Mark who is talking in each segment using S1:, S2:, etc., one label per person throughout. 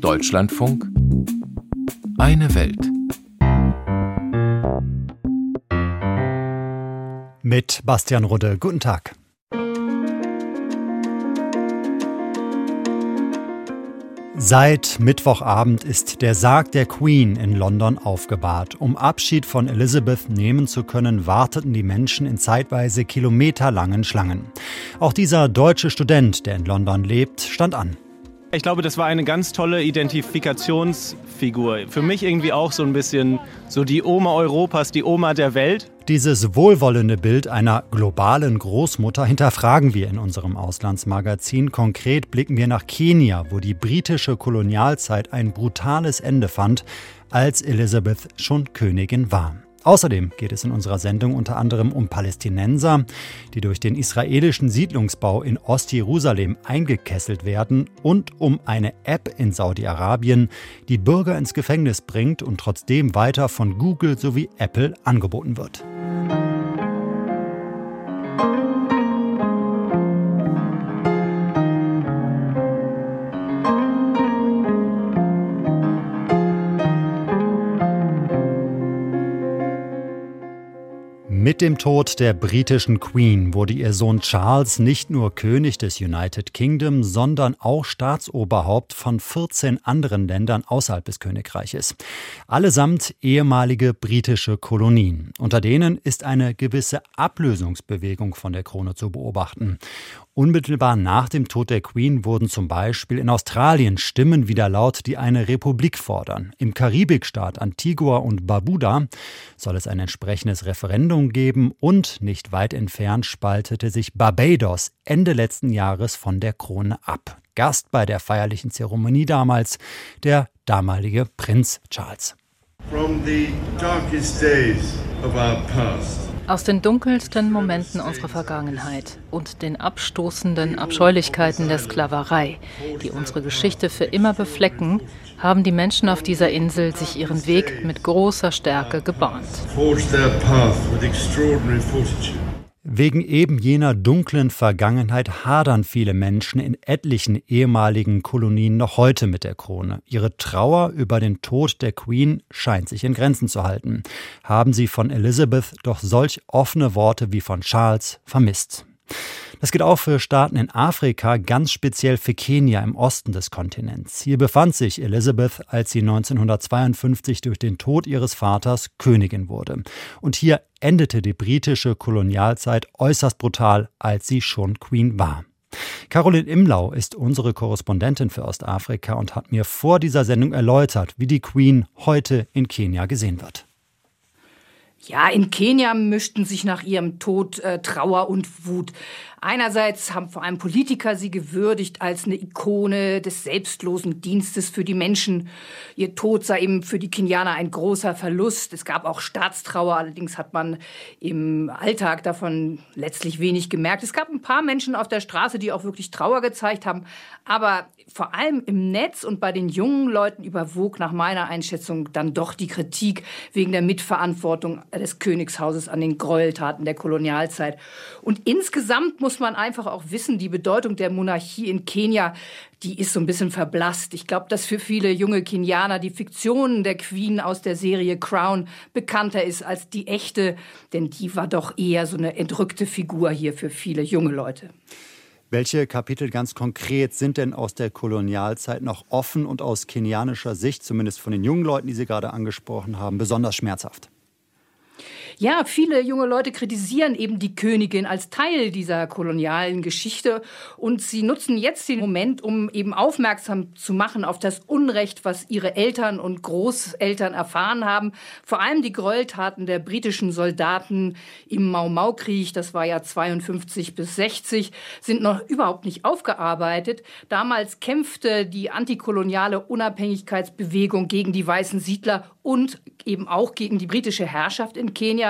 S1: Deutschlandfunk Eine Welt.
S2: Mit Bastian Rudde. Guten Tag. Seit Mittwochabend ist der Sarg der Queen in London aufgebahrt. Um Abschied von Elizabeth nehmen zu können, warteten die Menschen in zeitweise kilometerlangen Schlangen. Auch dieser deutsche Student, der in London lebt, stand an.
S3: Ich glaube, das war eine ganz tolle Identifikationsfigur. Für mich irgendwie auch so ein bisschen so die Oma Europas, die Oma der Welt.
S2: Dieses wohlwollende Bild einer globalen Großmutter hinterfragen wir in unserem Auslandsmagazin. Konkret blicken wir nach Kenia, wo die britische Kolonialzeit ein brutales Ende fand, als Elizabeth schon Königin war. Außerdem geht es in unserer Sendung unter anderem um Palästinenser, die durch den israelischen Siedlungsbau in Ostjerusalem eingekesselt werden und um eine App in Saudi-Arabien, die Bürger ins Gefängnis bringt und trotzdem weiter von Google sowie Apple angeboten wird. Mit dem Tod der britischen Queen wurde ihr Sohn Charles nicht nur König des United Kingdom, sondern auch Staatsoberhaupt von 14 anderen Ländern außerhalb des Königreiches. Allesamt ehemalige britische Kolonien. Unter denen ist eine gewisse Ablösungsbewegung von der Krone zu beobachten. Unmittelbar nach dem Tod der Queen wurden zum Beispiel in Australien Stimmen wieder laut, die eine Republik fordern. Im Karibikstaat Antigua und Barbuda soll es ein entsprechendes Referendum geben und nicht weit entfernt spaltete sich Barbados Ende letzten Jahres von der Krone ab. Gast bei der feierlichen Zeremonie damals der damalige Prinz Charles. From the darkest
S4: days of our past. Aus den dunkelsten Momenten unserer Vergangenheit und den abstoßenden Abscheulichkeiten der Sklaverei, die unsere Geschichte für immer beflecken, haben die Menschen auf dieser Insel sich ihren Weg mit großer Stärke gebahnt.
S2: Wegen eben jener dunklen Vergangenheit hadern viele Menschen in etlichen ehemaligen Kolonien noch heute mit der Krone. Ihre Trauer über den Tod der Queen scheint sich in Grenzen zu halten. Haben sie von Elizabeth doch solch offene Worte wie von Charles vermisst. Das gilt auch für Staaten in Afrika, ganz speziell für Kenia im Osten des Kontinents. Hier befand sich Elizabeth, als sie 1952 durch den Tod ihres Vaters Königin wurde. Und hier endete die britische Kolonialzeit äußerst brutal, als sie schon Queen war. Caroline Imlau ist unsere Korrespondentin für Ostafrika und hat mir vor dieser Sendung erläutert, wie die Queen heute in Kenia gesehen wird.
S5: Ja, in Kenia mischten sich nach ihrem Tod äh, Trauer und Wut. Einerseits haben vor allem Politiker sie gewürdigt als eine Ikone des selbstlosen Dienstes für die Menschen. Ihr Tod sei eben für die Kenianer ein großer Verlust. Es gab auch Staatstrauer, allerdings hat man im Alltag davon letztlich wenig gemerkt. Es gab ein paar Menschen auf der Straße, die auch wirklich Trauer gezeigt haben, aber vor allem im Netz und bei den jungen Leuten überwog nach meiner Einschätzung dann doch die Kritik wegen der Mitverantwortung des Königshauses an den Gräueltaten der Kolonialzeit. Und insgesamt muss man einfach auch wissen, die Bedeutung der Monarchie in Kenia, die ist so ein bisschen verblasst. Ich glaube, dass für viele junge Kenianer die Fiktion der Queen aus der Serie Crown bekannter ist als die echte, denn die war doch eher so eine entrückte Figur hier für viele junge Leute.
S2: Welche Kapitel ganz konkret sind denn aus der Kolonialzeit noch offen und aus kenianischer Sicht, zumindest von den jungen Leuten, die Sie gerade angesprochen haben, besonders schmerzhaft?
S5: Ja, viele junge Leute kritisieren eben die Königin als Teil dieser kolonialen Geschichte und sie nutzen jetzt den Moment, um eben aufmerksam zu machen auf das Unrecht, was ihre Eltern und Großeltern erfahren haben. Vor allem die Gräueltaten der britischen Soldaten im Mau-Mau-Krieg, das war ja 52 bis 60, sind noch überhaupt nicht aufgearbeitet. Damals kämpfte die antikoloniale Unabhängigkeitsbewegung gegen die weißen Siedler und eben auch gegen die britische Herrschaft in Kenia.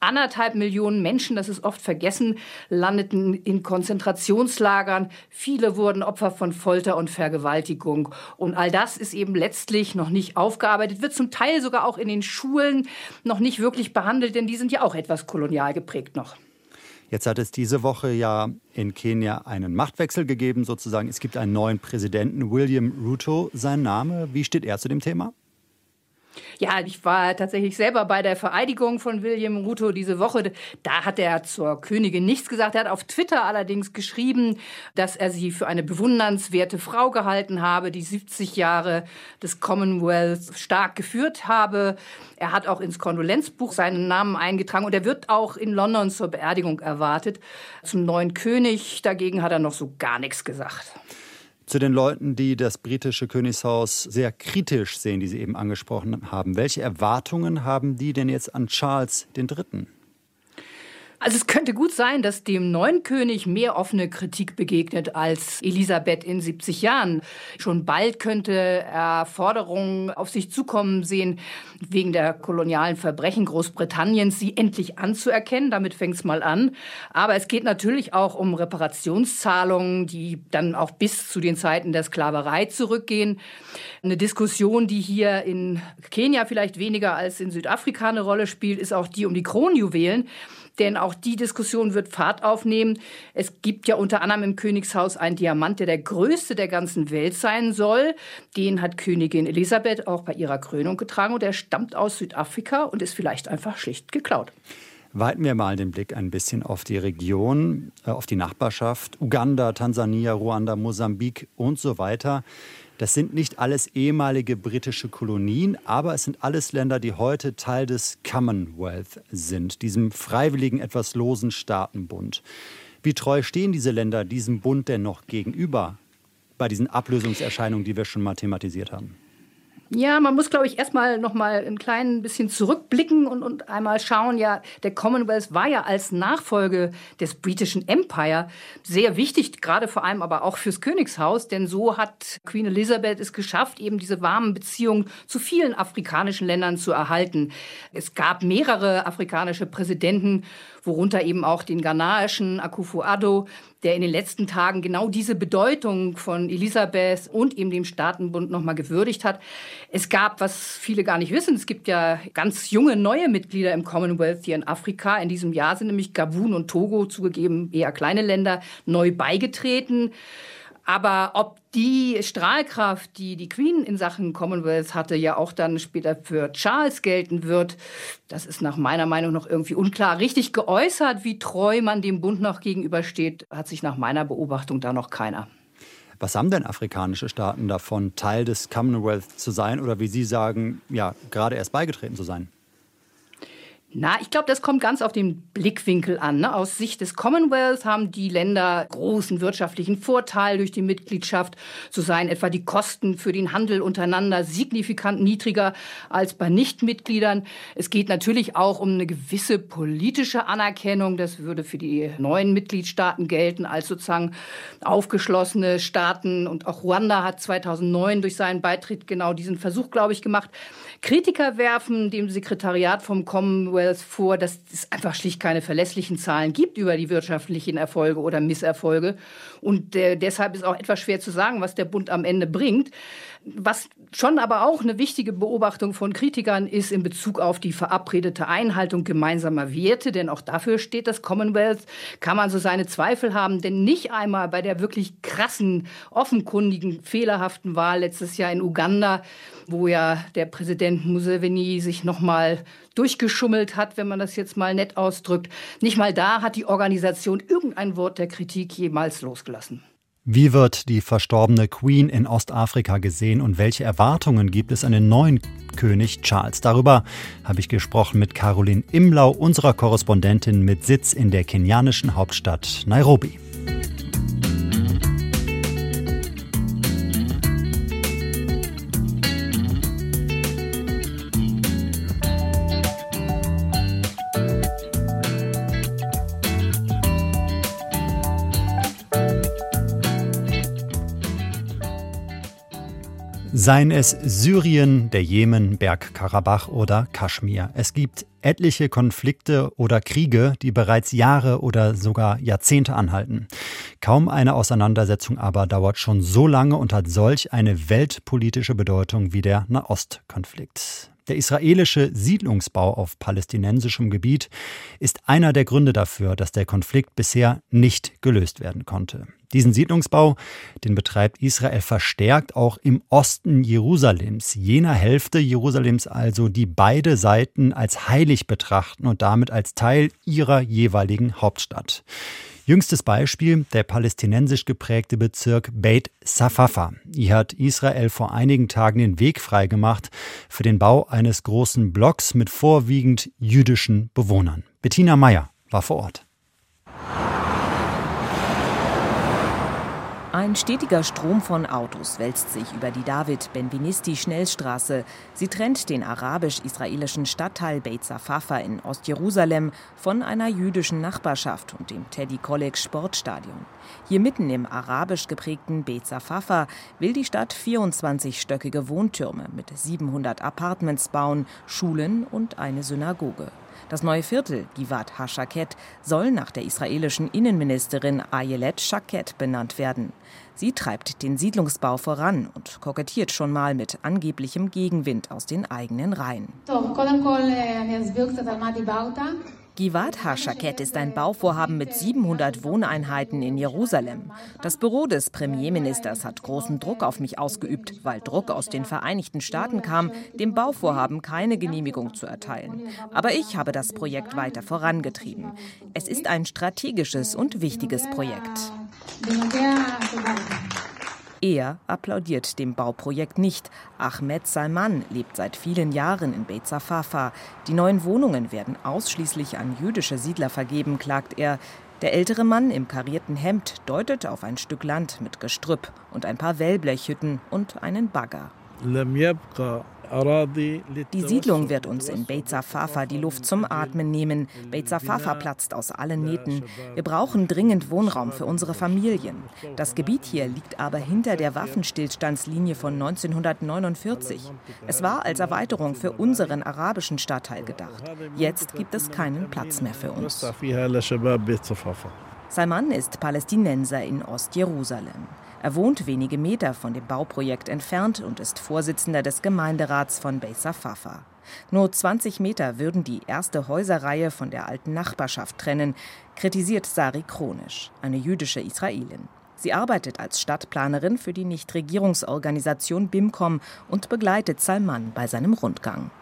S5: Anderthalb Millionen Menschen, das ist oft vergessen, landeten in Konzentrationslagern. Viele wurden Opfer von Folter und Vergewaltigung. Und all das ist eben letztlich noch nicht aufgearbeitet, wird zum Teil sogar auch in den Schulen noch nicht wirklich behandelt, denn die sind ja auch etwas kolonial geprägt noch.
S2: Jetzt hat es diese Woche ja in Kenia einen Machtwechsel gegeben, sozusagen. Es gibt einen neuen Präsidenten, William Ruto, sein Name. Wie steht er zu dem Thema?
S5: Ja, ich war tatsächlich selber bei der Vereidigung von William Ruto diese Woche. Da hat er zur Königin nichts gesagt. Er hat auf Twitter allerdings geschrieben, dass er sie für eine bewundernswerte Frau gehalten habe, die 70 Jahre des Commonwealth stark geführt habe. Er hat auch ins Kondolenzbuch seinen Namen eingetragen und er wird auch in London zur Beerdigung erwartet. Zum neuen König dagegen hat er noch so gar nichts gesagt
S2: zu den Leuten, die das britische Königshaus sehr kritisch sehen, die Sie eben angesprochen haben. Welche Erwartungen haben die denn jetzt an Charles III.?
S5: Also es könnte gut sein, dass dem neuen König mehr offene Kritik begegnet als Elisabeth in 70 Jahren. Schon bald könnte er Forderungen auf sich zukommen sehen, wegen der kolonialen Verbrechen Großbritanniens, sie endlich anzuerkennen. Damit fängt es mal an. Aber es geht natürlich auch um Reparationszahlungen, die dann auch bis zu den Zeiten der Sklaverei zurückgehen. Eine Diskussion, die hier in Kenia vielleicht weniger als in Südafrika eine Rolle spielt, ist auch die um die Kronjuwelen denn auch die Diskussion wird Fahrt aufnehmen. Es gibt ja unter anderem im Königshaus einen Diamant, der der größte der ganzen Welt sein soll. Den hat Königin Elisabeth auch bei ihrer Krönung getragen und er stammt aus Südafrika und ist vielleicht einfach schlicht geklaut.
S2: Weiten wir mal den Blick ein bisschen auf die Region, äh, auf die Nachbarschaft. Uganda, Tansania, Ruanda, Mosambik und so weiter. Das sind nicht alles ehemalige britische Kolonien, aber es sind alles Länder, die heute Teil des Commonwealth sind, diesem freiwilligen, etwas losen Staatenbund. Wie treu stehen diese Länder diesem Bund denn noch gegenüber bei diesen Ablösungserscheinungen, die wir schon mal thematisiert haben?
S5: Ja, man muss, glaube ich, erstmal noch mal ein klein bisschen zurückblicken und, und einmal schauen. Ja, der Commonwealth war ja als Nachfolge des britischen Empire sehr wichtig, gerade vor allem aber auch fürs Königshaus, denn so hat Queen Elizabeth es geschafft, eben diese warmen Beziehungen zu vielen afrikanischen Ländern zu erhalten. Es gab mehrere afrikanische Präsidenten worunter eben auch den ghanaischen Akufo-Addo, der in den letzten Tagen genau diese Bedeutung von Elisabeth und eben dem Staatenbund nochmal gewürdigt hat. Es gab, was viele gar nicht wissen, es gibt ja ganz junge neue Mitglieder im Commonwealth hier in Afrika. In diesem Jahr sind nämlich Gabun und Togo zugegeben eher kleine Länder neu beigetreten. Aber ob die Strahlkraft, die die Queen in Sachen Commonwealth hatte, ja auch dann später für Charles gelten wird, das ist nach meiner Meinung noch irgendwie unklar. Richtig geäußert, wie treu man dem Bund noch gegenübersteht, hat sich nach meiner Beobachtung da noch keiner.
S2: Was haben denn afrikanische Staaten davon, Teil des Commonwealth zu sein oder wie Sie sagen, ja, gerade erst beigetreten zu sein?
S5: Na, ich glaube, das kommt ganz auf den Blickwinkel an. Ne? Aus Sicht des Commonwealth haben die Länder großen wirtschaftlichen Vorteil durch die Mitgliedschaft. So seien etwa die Kosten für den Handel untereinander signifikant niedriger als bei Nichtmitgliedern. Es geht natürlich auch um eine gewisse politische Anerkennung. Das würde für die neuen Mitgliedstaaten gelten als sozusagen aufgeschlossene Staaten. Und auch Ruanda hat 2009 durch seinen Beitritt genau diesen Versuch, glaube ich, gemacht. Kritiker werfen dem Sekretariat vom Commonwealth vor, dass es einfach schlicht keine verlässlichen Zahlen gibt über die wirtschaftlichen Erfolge oder Misserfolge. Und äh, deshalb ist auch etwas schwer zu sagen, was der Bund am Ende bringt. Was schon aber auch eine wichtige Beobachtung von Kritikern ist in Bezug auf die verabredete Einhaltung gemeinsamer Werte, denn auch dafür steht das Commonwealth, kann man so seine Zweifel haben, denn nicht einmal bei der wirklich krassen, offenkundigen, fehlerhaften Wahl letztes Jahr in Uganda, wo ja der Präsident Museveni sich nochmal durchgeschummelt hat, wenn man das jetzt mal nett ausdrückt, nicht mal da hat die Organisation irgendein Wort der Kritik jemals losgelassen.
S2: Wie wird die verstorbene Queen in Ostafrika gesehen und welche Erwartungen gibt es an den neuen König Charles? Darüber habe ich gesprochen mit Caroline Imlau, unserer Korrespondentin mit Sitz in der kenianischen Hauptstadt Nairobi. Seien es Syrien, der Jemen, Bergkarabach oder Kaschmir. Es gibt etliche Konflikte oder Kriege, die bereits Jahre oder sogar Jahrzehnte anhalten. Kaum eine Auseinandersetzung aber dauert schon so lange und hat solch eine weltpolitische Bedeutung wie der Nahostkonflikt. Der israelische Siedlungsbau auf palästinensischem Gebiet ist einer der Gründe dafür, dass der Konflikt bisher nicht gelöst werden konnte. Diesen Siedlungsbau, den betreibt Israel verstärkt auch im Osten Jerusalems, jener Hälfte Jerusalems also, die beide Seiten als heilig betrachten und damit als Teil ihrer jeweiligen Hauptstadt. Jüngstes Beispiel der palästinensisch geprägte Bezirk Beit Safafa. Hier hat Israel vor einigen Tagen den Weg freigemacht für den Bau eines großen Blocks mit vorwiegend jüdischen Bewohnern. Bettina Meyer war vor Ort.
S6: Ein stetiger Strom von Autos wälzt sich über die David-Benvenisti-Schnellstraße. Sie trennt den arabisch-israelischen Stadtteil Beit Safafa in Ostjerusalem von einer jüdischen Nachbarschaft und dem Teddy Kollek Sportstadion. Hier mitten im arabisch geprägten Beit Safafa will die Stadt 24-stöckige Wohntürme mit 700 Apartments bauen, Schulen und eine Synagoge. Das neue Viertel, Givat HaShaket, soll nach der israelischen Innenministerin Ayelet Shaket benannt werden. Sie treibt den Siedlungsbau voran und kokettiert schon mal mit angeblichem Gegenwind aus den eigenen Reihen. Givat HaShaket ist ein Bauvorhaben mit 700 Wohneinheiten in Jerusalem. Das Büro des Premierministers hat großen Druck auf mich ausgeübt, weil Druck aus den Vereinigten Staaten kam, dem Bauvorhaben keine Genehmigung zu erteilen. Aber ich habe das Projekt weiter vorangetrieben. Es ist ein strategisches und wichtiges Projekt. Er applaudiert dem Bauprojekt nicht. Ahmed Salman lebt seit vielen Jahren in Beit Safafa. Die neuen Wohnungen werden ausschließlich an jüdische Siedler vergeben, klagt er. Der ältere Mann im karierten Hemd deutet auf ein Stück Land mit Gestrüpp und ein paar Wellblechhütten und einen Bagger. Die Siedlung wird uns in Beit Safafa die Luft zum Atmen nehmen. Beit Safafa platzt aus allen Nähten. Wir brauchen dringend Wohnraum für unsere Familien. Das Gebiet hier liegt aber hinter der Waffenstillstandslinie von 1949. Es war als Erweiterung für unseren arabischen Stadtteil gedacht. Jetzt gibt es keinen Platz mehr für uns. Salman ist Palästinenser in Ostjerusalem. Er wohnt wenige Meter von dem Bauprojekt entfernt und ist Vorsitzender des Gemeinderats von Beisa Fafa. Nur 20 Meter würden die erste Häuserreihe von der alten Nachbarschaft trennen, kritisiert Sari Kronisch, eine jüdische Israelin. Sie arbeitet als Stadtplanerin für die Nichtregierungsorganisation BIMCOM und begleitet Salman bei seinem Rundgang.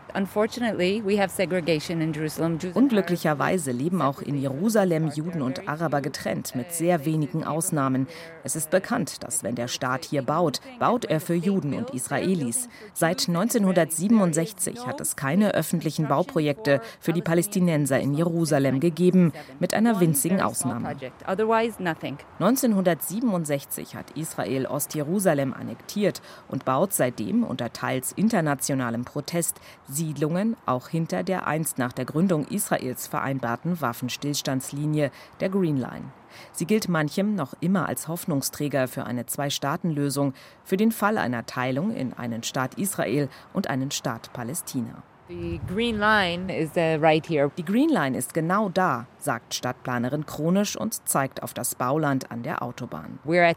S6: Unglücklicherweise leben auch in Jerusalem Juden und Araber getrennt, mit sehr wenigen Ausnahmen. Es ist bekannt, dass wenn der Staat hier baut, baut er für Juden und Israelis. Seit 1967 hat es keine öffentlichen Bauprojekte für die Palästinenser in Jerusalem gegeben, mit einer winzigen Ausnahme. 1967 hat Israel Ostjerusalem annektiert und baut seitdem unter teils internationalem Protest Siedlungen auch hinter der einst nach der Gründung Israels vereinbarten Waffenstillstandslinie, der Green Line. Sie gilt manchem noch immer als Hoffnungsträger für eine Zwei-Staaten-Lösung, für den Fall einer Teilung in einen Staat Israel und einen Staat Palästina. Die Green Line ist genau da, sagt Stadtplanerin Kronisch und zeigt auf das Bauland an der Autobahn. Wenn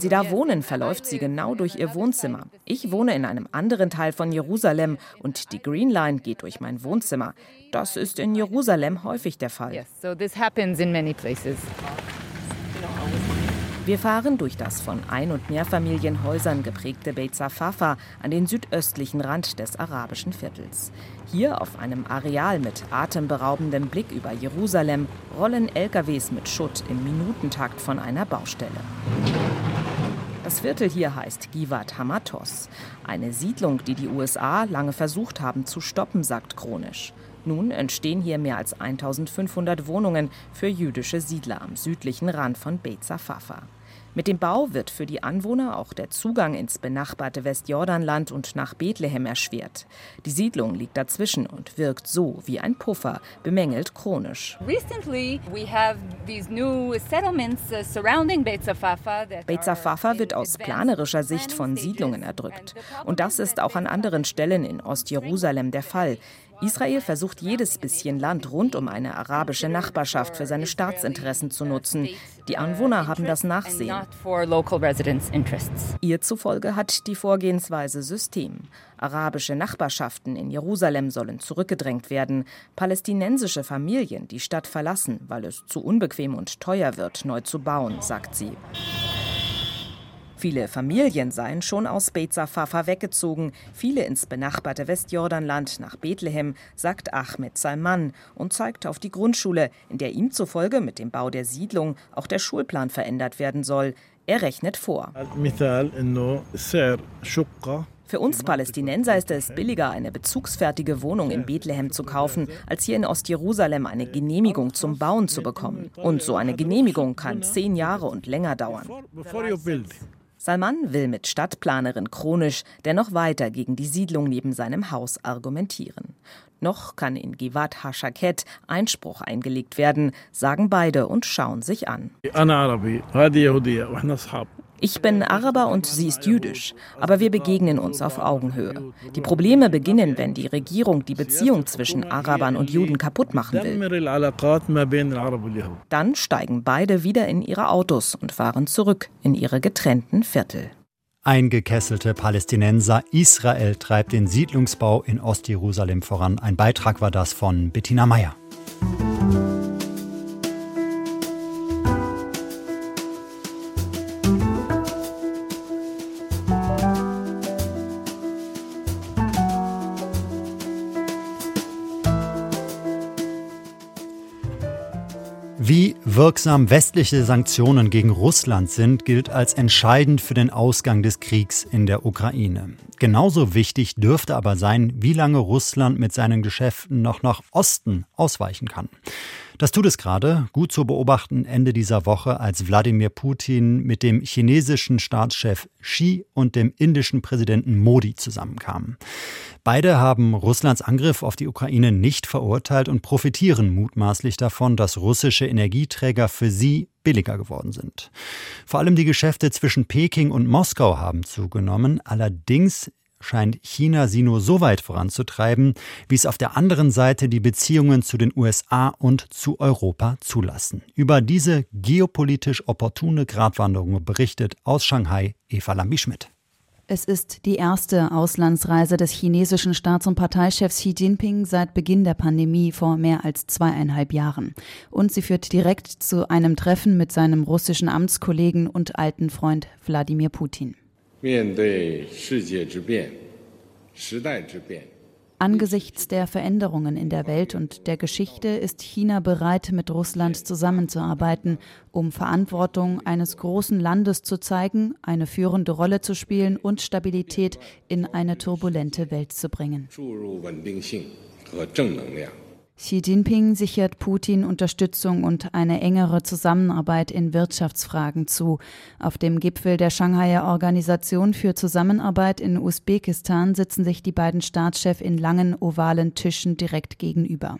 S6: Sie da wohnen, verläuft sie genau durch Ihr Wohnzimmer. Ich wohne in einem anderen Teil von Jerusalem und die Green Line geht durch mein Wohnzimmer. Das ist in Jerusalem häufig der Fall. Yes, so this happens in many places. Wir fahren durch das von Ein- und Mehrfamilienhäusern geprägte Beit Safafa an den südöstlichen Rand des arabischen Viertels. Hier auf einem Areal mit atemberaubendem Blick über Jerusalem rollen LKWs mit Schutt im Minutentakt von einer Baustelle. Das Viertel hier heißt Givat Hamatos, eine Siedlung, die die USA lange versucht haben zu stoppen, sagt Chronisch. Nun entstehen hier mehr als 1500 Wohnungen für jüdische Siedler am südlichen Rand von Beit Safafa. Mit dem Bau wird für die Anwohner auch der Zugang ins benachbarte Westjordanland und nach Bethlehem erschwert. Die Siedlung liegt dazwischen und wirkt so wie ein Puffer, bemängelt chronisch. Uh, Beit Safafa wird aus planerischer Sicht von Siedlungen erdrückt. Und das ist auch an anderen Stellen in Ostjerusalem der Fall. Israel versucht jedes bisschen Land rund um eine arabische Nachbarschaft für seine Staatsinteressen zu nutzen. Die Anwohner haben das Nachsehen. Ihr zufolge hat die Vorgehensweise System. Arabische Nachbarschaften in Jerusalem sollen zurückgedrängt werden. Palästinensische Familien die Stadt verlassen, weil es zu unbequem und teuer wird, neu zu bauen, sagt sie. Viele Familien seien schon aus Beit Safafa weggezogen, viele ins benachbarte Westjordanland nach Bethlehem, sagt Ahmed Salman und zeigt auf die Grundschule, in der ihm zufolge mit dem Bau der Siedlung auch der Schulplan verändert werden soll. Er rechnet vor. Für uns Palästinenser ist es billiger, eine bezugsfertige Wohnung in Bethlehem zu kaufen, als hier in Ostjerusalem eine Genehmigung zum Bauen zu bekommen. Und so eine Genehmigung kann zehn Jahre und länger dauern. Salman will mit Stadtplanerin Chronisch dennoch weiter gegen die Siedlung neben seinem Haus argumentieren. Noch kann in Givat Hashaket Einspruch eingelegt werden, sagen beide und schauen sich an. Ich bin Araber und sie ist jüdisch, aber wir begegnen uns auf Augenhöhe. Die Probleme beginnen, wenn die Regierung die Beziehung zwischen Arabern und Juden kaputt machen will. Dann steigen beide wieder in ihre Autos und fahren zurück in ihre getrennten Viertel.
S2: Eingekesselte Palästinenser, Israel treibt den Siedlungsbau in Ostjerusalem voran. Ein Beitrag war das von Bettina Meyer. Wie wirksam westliche Sanktionen gegen Russland sind, gilt als entscheidend für den Ausgang des Kriegs in der Ukraine. Genauso wichtig dürfte aber sein, wie lange Russland mit seinen Geschäften noch nach Osten ausweichen kann. Das tut es gerade, gut zu beobachten Ende dieser Woche, als Wladimir Putin mit dem chinesischen Staatschef Xi und dem indischen Präsidenten Modi zusammenkamen. Beide haben Russlands Angriff auf die Ukraine nicht verurteilt und profitieren mutmaßlich davon, dass russische Energieträger für sie billiger geworden sind. Vor allem die Geschäfte zwischen Peking und Moskau haben zugenommen. Allerdings scheint China sie nur so weit voranzutreiben, wie es auf der anderen Seite die Beziehungen zu den USA und zu Europa zulassen. Über diese geopolitisch opportune Gratwanderung berichtet aus Shanghai Eva Lambi-Schmidt.
S7: Es ist die erste Auslandsreise des chinesischen Staats- und Parteichefs Xi Jinping seit Beginn der Pandemie vor mehr als zweieinhalb Jahren. Und sie führt direkt zu einem Treffen mit seinem russischen Amtskollegen und alten Freund Wladimir Putin. Angesichts der Veränderungen in der Welt und der Geschichte ist China bereit, mit Russland zusammenzuarbeiten, um Verantwortung eines großen Landes zu zeigen, eine führende Rolle zu spielen und Stabilität in eine turbulente Welt zu bringen. Xi Jinping sichert Putin Unterstützung und eine engere Zusammenarbeit in Wirtschaftsfragen zu. Auf dem Gipfel der Shanghaier Organisation für Zusammenarbeit in Usbekistan sitzen sich die beiden Staatschefs in langen ovalen Tischen direkt gegenüber.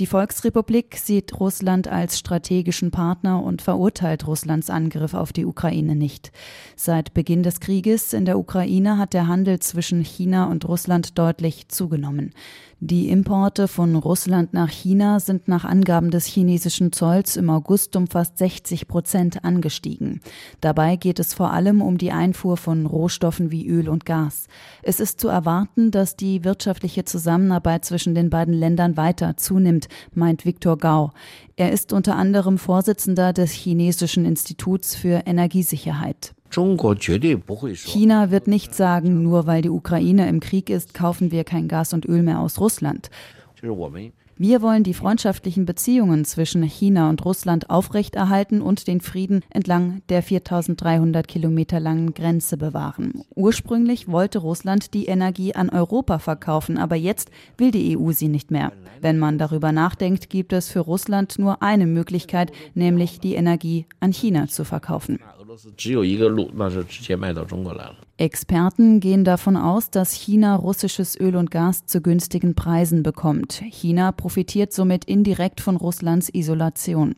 S7: Die Volksrepublik sieht Russland als strategischen Partner und verurteilt Russlands Angriff auf die Ukraine nicht. Seit Beginn des Krieges in der Ukraine hat der Handel zwischen China und Russland deutlich zugenommen. Die Importe von Russland nach China sind nach Angaben des chinesischen Zolls im August um fast 60 Prozent angestiegen. Dabei geht es vor allem um die Einfuhr von Rohstoffen wie Öl und Gas. Es ist zu erwarten, dass die wirtschaftliche Zusammenarbeit zwischen den beiden Ländern weiter zunimmt, meint Viktor Gau. Er ist unter anderem Vorsitzender des chinesischen Instituts für Energiesicherheit. China wird nicht sagen, nur weil die Ukraine im Krieg ist, kaufen wir kein Gas und Öl mehr aus Russland. Wir wollen die freundschaftlichen Beziehungen zwischen China und Russland aufrechterhalten und den Frieden entlang der 4300 Kilometer langen Grenze bewahren. Ursprünglich wollte Russland die Energie an Europa verkaufen, aber jetzt will die EU sie nicht mehr. Wenn man darüber nachdenkt, gibt es für Russland nur eine Möglichkeit, nämlich die Energie an China zu verkaufen. Experten gehen davon aus, dass China russisches Öl und Gas zu günstigen Preisen bekommt. China profitiert somit indirekt von Russlands Isolation.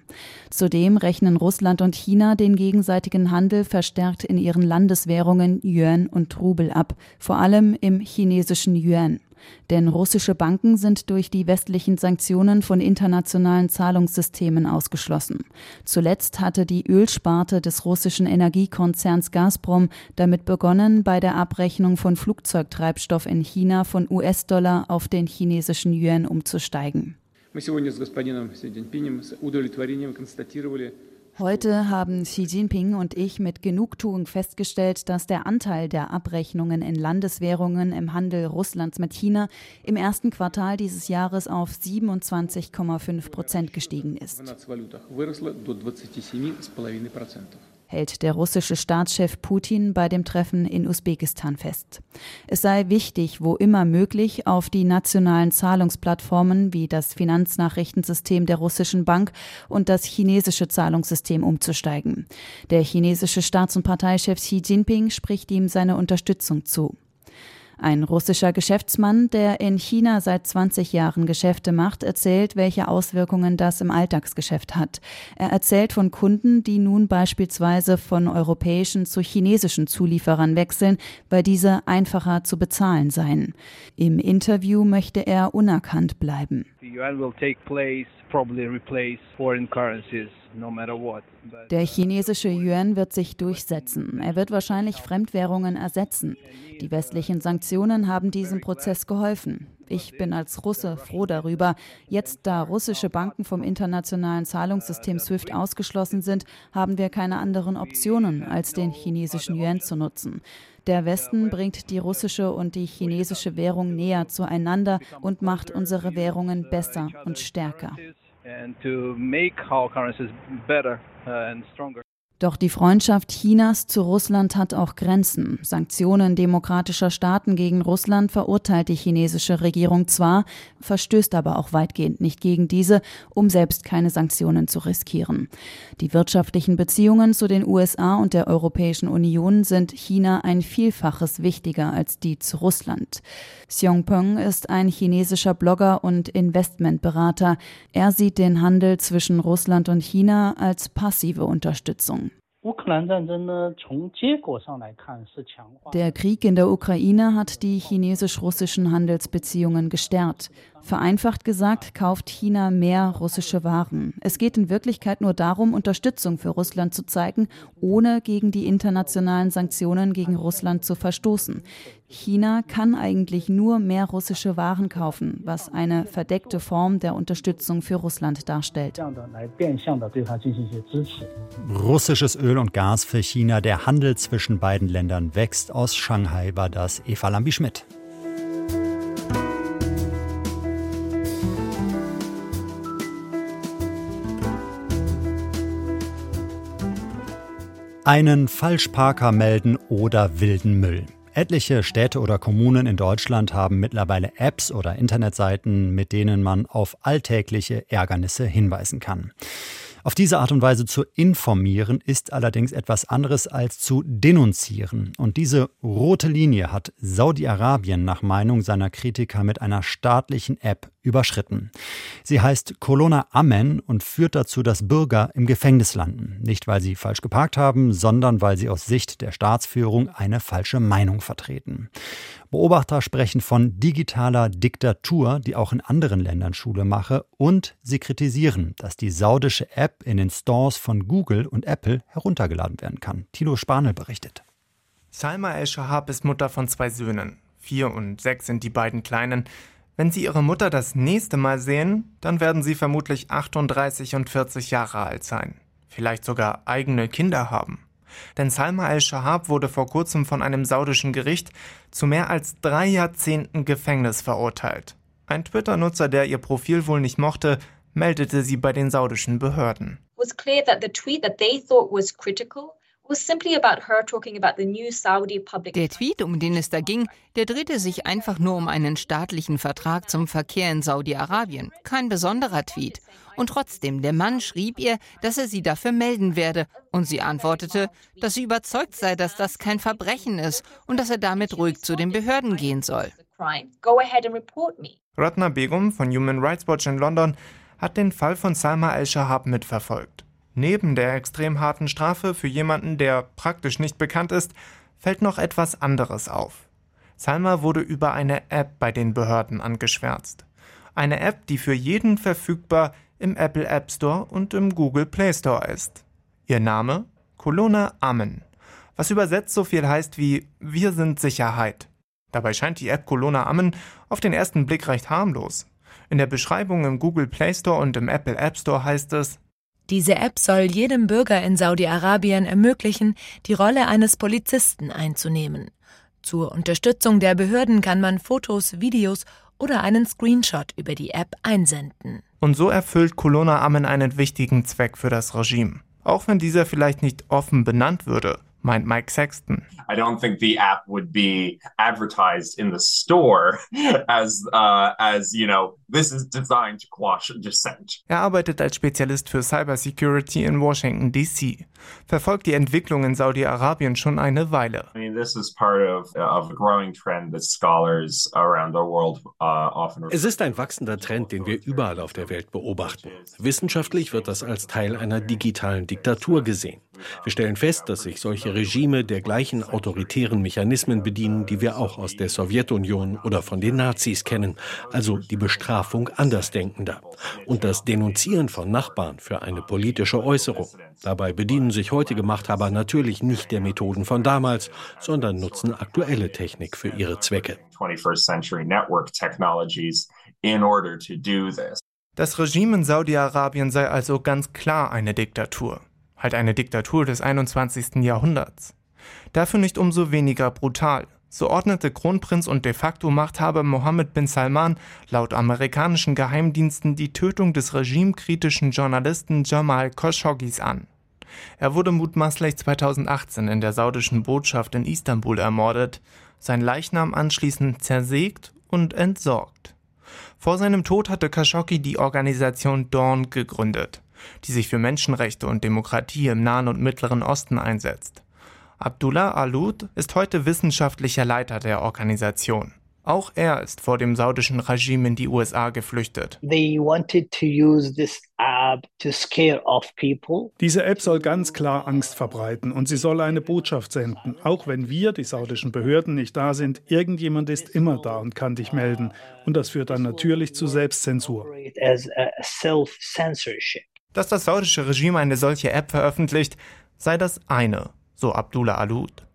S7: Zudem rechnen Russland und China den gegenseitigen Handel verstärkt in ihren Landeswährungen Yuan und Rubel ab, vor allem im chinesischen Yuan. Denn russische Banken sind durch die westlichen Sanktionen von internationalen Zahlungssystemen ausgeschlossen. Zuletzt hatte die Ölsparte des russischen Energiekonzerns Gazprom damit begonnen, bei der Abrechnung von Flugzeugtreibstoff in China von US-Dollar auf den chinesischen Yuan umzusteigen. Мы сегодня с господином Си Цзиньпинем с удовлетворением констатировали, Heute haben Xi Jinping und ich mit Genugtuung festgestellt, dass der Anteil der Abrechnungen in Landeswährungen im Handel Russlands mit China im ersten Quartal dieses Jahres auf 27,5 Prozent gestiegen ist hält der russische Staatschef Putin bei dem Treffen in Usbekistan fest. Es sei wichtig, wo immer möglich, auf die nationalen Zahlungsplattformen wie das Finanznachrichtensystem der russischen Bank und das chinesische Zahlungssystem umzusteigen. Der chinesische Staats- und Parteichef Xi Jinping spricht ihm seine Unterstützung zu. Ein russischer Geschäftsmann, der in China seit 20 Jahren Geschäfte macht, erzählt, welche Auswirkungen das im Alltagsgeschäft hat. Er erzählt von Kunden, die nun beispielsweise von europäischen zu chinesischen Zulieferern wechseln, weil diese einfacher zu bezahlen seien. Im Interview möchte er unerkannt bleiben. The yuan will take place, probably replace foreign currencies. Der chinesische Yuan wird sich durchsetzen. Er wird wahrscheinlich Fremdwährungen ersetzen. Die westlichen Sanktionen haben diesem Prozess geholfen. Ich bin als Russe froh darüber. Jetzt, da russische Banken vom internationalen Zahlungssystem SWIFT ausgeschlossen sind, haben wir keine anderen Optionen, als den chinesischen Yuan zu nutzen. Der Westen bringt die russische und die chinesische Währung näher zueinander und macht unsere Währungen besser und stärker and to make our currencies better uh, and stronger. Doch die Freundschaft Chinas zu Russland hat auch Grenzen. Sanktionen demokratischer Staaten gegen Russland verurteilt die chinesische Regierung zwar, verstößt aber auch weitgehend nicht gegen diese, um selbst keine Sanktionen zu riskieren. Die wirtschaftlichen Beziehungen zu den USA und der Europäischen Union sind China ein Vielfaches wichtiger als die zu Russland. Xiong Peng ist ein chinesischer Blogger und Investmentberater. Er sieht den Handel zwischen Russland und China als passive Unterstützung. Der Krieg in der Ukraine hat die chinesisch-russischen Handelsbeziehungen gestärkt. Vereinfacht gesagt, kauft China mehr russische Waren. Es geht in Wirklichkeit nur darum, Unterstützung für Russland zu zeigen, ohne gegen die internationalen Sanktionen gegen Russland zu verstoßen. China kann eigentlich nur mehr russische Waren kaufen, was eine verdeckte Form der Unterstützung für Russland darstellt.
S2: Russisches Öl und Gas für China, der Handel zwischen beiden Ländern wächst. Aus Shanghai war das Eva Lambi-Schmidt. Einen Falschparker melden oder wilden Müll. Etliche Städte oder Kommunen in Deutschland haben mittlerweile Apps oder Internetseiten, mit denen man auf alltägliche Ärgernisse hinweisen kann. Auf diese Art und Weise zu informieren ist allerdings etwas anderes als zu denunzieren. Und diese rote Linie hat Saudi-Arabien nach Meinung seiner Kritiker mit einer staatlichen App überschritten. Sie heißt Colonna Amen und führt dazu, dass Bürger im Gefängnis landen. Nicht, weil sie falsch geparkt haben, sondern weil sie aus Sicht der Staatsführung eine falsche Meinung vertreten. Beobachter sprechen von digitaler Diktatur, die auch in anderen Ländern Schule mache, und sie kritisieren, dass die saudische App in den Stores von Google und Apple heruntergeladen werden kann. Tilo Spanel berichtet.
S8: Salma El-Shahab ist Mutter von zwei Söhnen. Vier und sechs sind die beiden Kleinen. Wenn Sie Ihre Mutter das nächste Mal sehen, dann werden Sie vermutlich 38 und 40 Jahre alt sein. Vielleicht sogar eigene Kinder haben. Denn Salma al-Shahab wurde vor kurzem von einem saudischen Gericht zu mehr als drei Jahrzehnten Gefängnis verurteilt. Ein Twitter-Nutzer, der ihr Profil wohl nicht mochte, meldete sie bei den saudischen Behörden.
S9: Der Tweet, um den es da ging, der drehte sich einfach nur um einen staatlichen Vertrag zum Verkehr in Saudi-Arabien. Kein besonderer Tweet. Und trotzdem, der Mann schrieb ihr, dass er sie dafür melden werde. Und sie antwortete, dass sie überzeugt sei, dass das kein Verbrechen ist und dass er damit ruhig zu den Behörden gehen soll.
S8: Ratna Begum von Human Rights Watch in London hat den Fall von Salma al-Shahab mitverfolgt. Neben der extrem harten Strafe für jemanden, der praktisch nicht bekannt ist, fällt noch etwas anderes auf. Salma wurde über eine App bei den Behörden angeschwärzt. Eine App, die für jeden verfügbar im Apple App Store und im Google Play Store ist. Ihr Name? Colonna Amen, was übersetzt so viel heißt wie Wir sind Sicherheit. Dabei scheint die App Colonna Amen auf den ersten Blick recht harmlos. In der Beschreibung im Google Play Store und im Apple App Store heißt es,
S10: diese App soll jedem Bürger in Saudi-Arabien ermöglichen, die Rolle eines Polizisten einzunehmen. Zur Unterstützung der Behörden kann man Fotos, Videos oder einen Screenshot über die App einsenden.
S8: Und so erfüllt Colonna Amen einen wichtigen Zweck für das Regime. Auch wenn dieser vielleicht nicht offen benannt würde meint Mike Sexton.
S11: I don't think the app would be advertised in the store as uh, as you know this is designed to quash dissent.
S8: Er arbeitet als Spezialist für Cybersecurity in Washington DC, verfolgt die Entwicklung in Saudi-Arabien schon eine Weile.
S11: I mean, this is part of, of a growing trend that scholars around the world uh, often.
S12: Es ist ein wachsender Trend, den wir überall auf der Welt beobachten. Wissenschaftlich wird das als Teil einer digitalen Diktatur gesehen. Wir stellen fest, dass sich solche Regime der gleichen autoritären Mechanismen bedienen, die wir auch aus der Sowjetunion oder von den Nazis kennen, also die Bestrafung Andersdenkender und das Denunzieren von Nachbarn für eine politische Äußerung. Dabei bedienen sich heutige Machthaber natürlich nicht der Methoden von damals, sondern nutzen aktuelle Technik für ihre Zwecke.
S8: Das Regime in Saudi-Arabien sei also ganz klar eine Diktatur halt eine Diktatur des 21. Jahrhunderts. Dafür nicht umso weniger brutal. So ordnete Kronprinz und de facto Machthaber Mohammed bin Salman laut amerikanischen Geheimdiensten die Tötung des regimekritischen Journalisten Jamal Khashoggis an. Er wurde mutmaßlich 2018 in der saudischen Botschaft in Istanbul ermordet, sein Leichnam anschließend zersägt und entsorgt. Vor seinem Tod hatte Khashoggi die Organisation Dawn gegründet die sich für Menschenrechte und Demokratie im Nahen und Mittleren Osten einsetzt. Abdullah Alud ist heute wissenschaftlicher Leiter der Organisation. Auch er ist vor dem saudischen Regime in die USA geflüchtet.
S13: Diese App soll ganz klar Angst verbreiten und sie soll eine Botschaft senden. Auch wenn wir, die saudischen Behörden, nicht da sind, irgendjemand ist immer da und kann dich melden. Und das führt dann natürlich zu Selbstzensur.
S8: Dass das saudische Regime eine solche App veröffentlicht, sei das eine, so Abdullah Alud.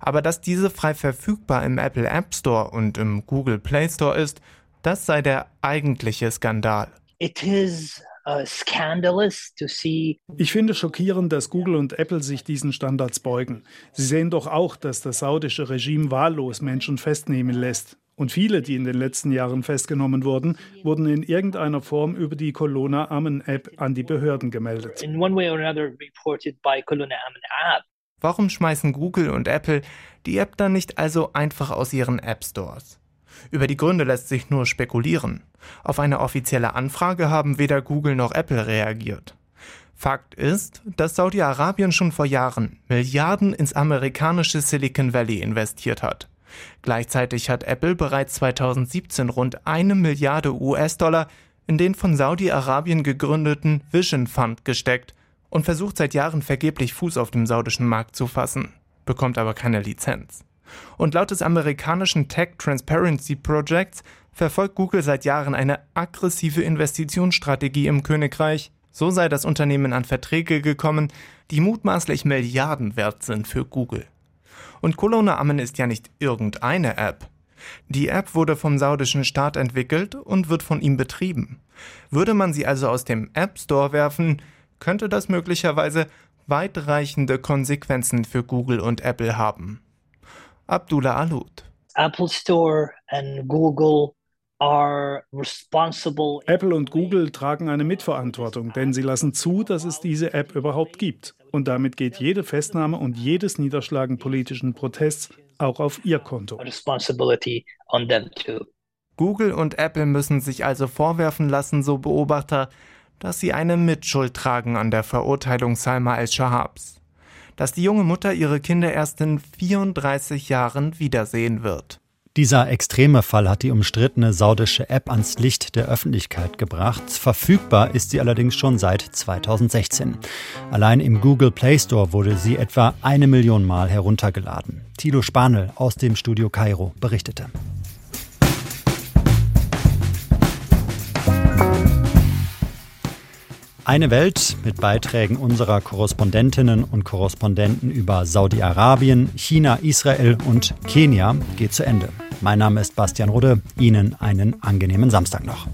S8: Aber dass diese frei verfügbar im Apple App Store und im Google Play Store ist, das sei der eigentliche Skandal.
S13: It is uh, ich finde schockierend, dass Google und Apple sich diesen Standards beugen. Sie sehen doch auch, dass das saudische Regime wahllos Menschen festnehmen lässt. Und viele, die in den letzten Jahren festgenommen wurden, wurden in irgendeiner Form über die Colonna Amen App an die Behörden gemeldet.
S8: Warum schmeißen Google und Apple die App dann nicht also einfach aus ihren App Stores? Über die Gründe lässt sich nur spekulieren. Auf eine offizielle Anfrage haben weder Google noch Apple reagiert. Fakt ist, dass Saudi-Arabien schon vor Jahren Milliarden ins amerikanische Silicon Valley investiert hat. Gleichzeitig hat Apple bereits 2017 rund eine Milliarde US-Dollar in den von Saudi-Arabien gegründeten Vision Fund gesteckt und versucht seit Jahren vergeblich Fuß auf dem saudischen Markt zu fassen, bekommt aber keine Lizenz. Und laut des amerikanischen Tech Transparency Projects verfolgt Google seit Jahren eine aggressive Investitionsstrategie im Königreich. So sei das Unternehmen an Verträge gekommen, die mutmaßlich Milliarden wert sind für Google. Und Colonna Amen ist ja nicht irgendeine App. Die App wurde vom saudischen Staat entwickelt und wird von ihm betrieben. Würde man sie also aus dem App Store werfen, könnte das möglicherweise weitreichende Konsequenzen für Google und Apple haben. Abdullah Alud.
S13: Apple Store and Google Apple und Google tragen eine Mitverantwortung, denn sie lassen zu, dass es diese App überhaupt gibt. Und damit geht jede Festnahme und jedes Niederschlagen politischen Protests auch auf ihr Konto.
S8: Google und Apple müssen sich also vorwerfen lassen, so Beobachter, dass sie eine Mitschuld tragen an der Verurteilung Salma el-Shahabs. Dass die junge Mutter ihre Kinder erst in 34 Jahren wiedersehen wird.
S2: Dieser extreme Fall hat die umstrittene saudische App ans Licht der Öffentlichkeit gebracht. Verfügbar ist sie allerdings schon seit 2016. Allein im Google Play Store wurde sie etwa eine Million Mal heruntergeladen. Thilo Spanel aus dem Studio Kairo berichtete. Eine Welt mit Beiträgen unserer Korrespondentinnen und Korrespondenten über Saudi-Arabien, China, Israel und Kenia geht zu Ende. Mein Name ist Bastian Rudde. Ihnen einen angenehmen Samstag noch.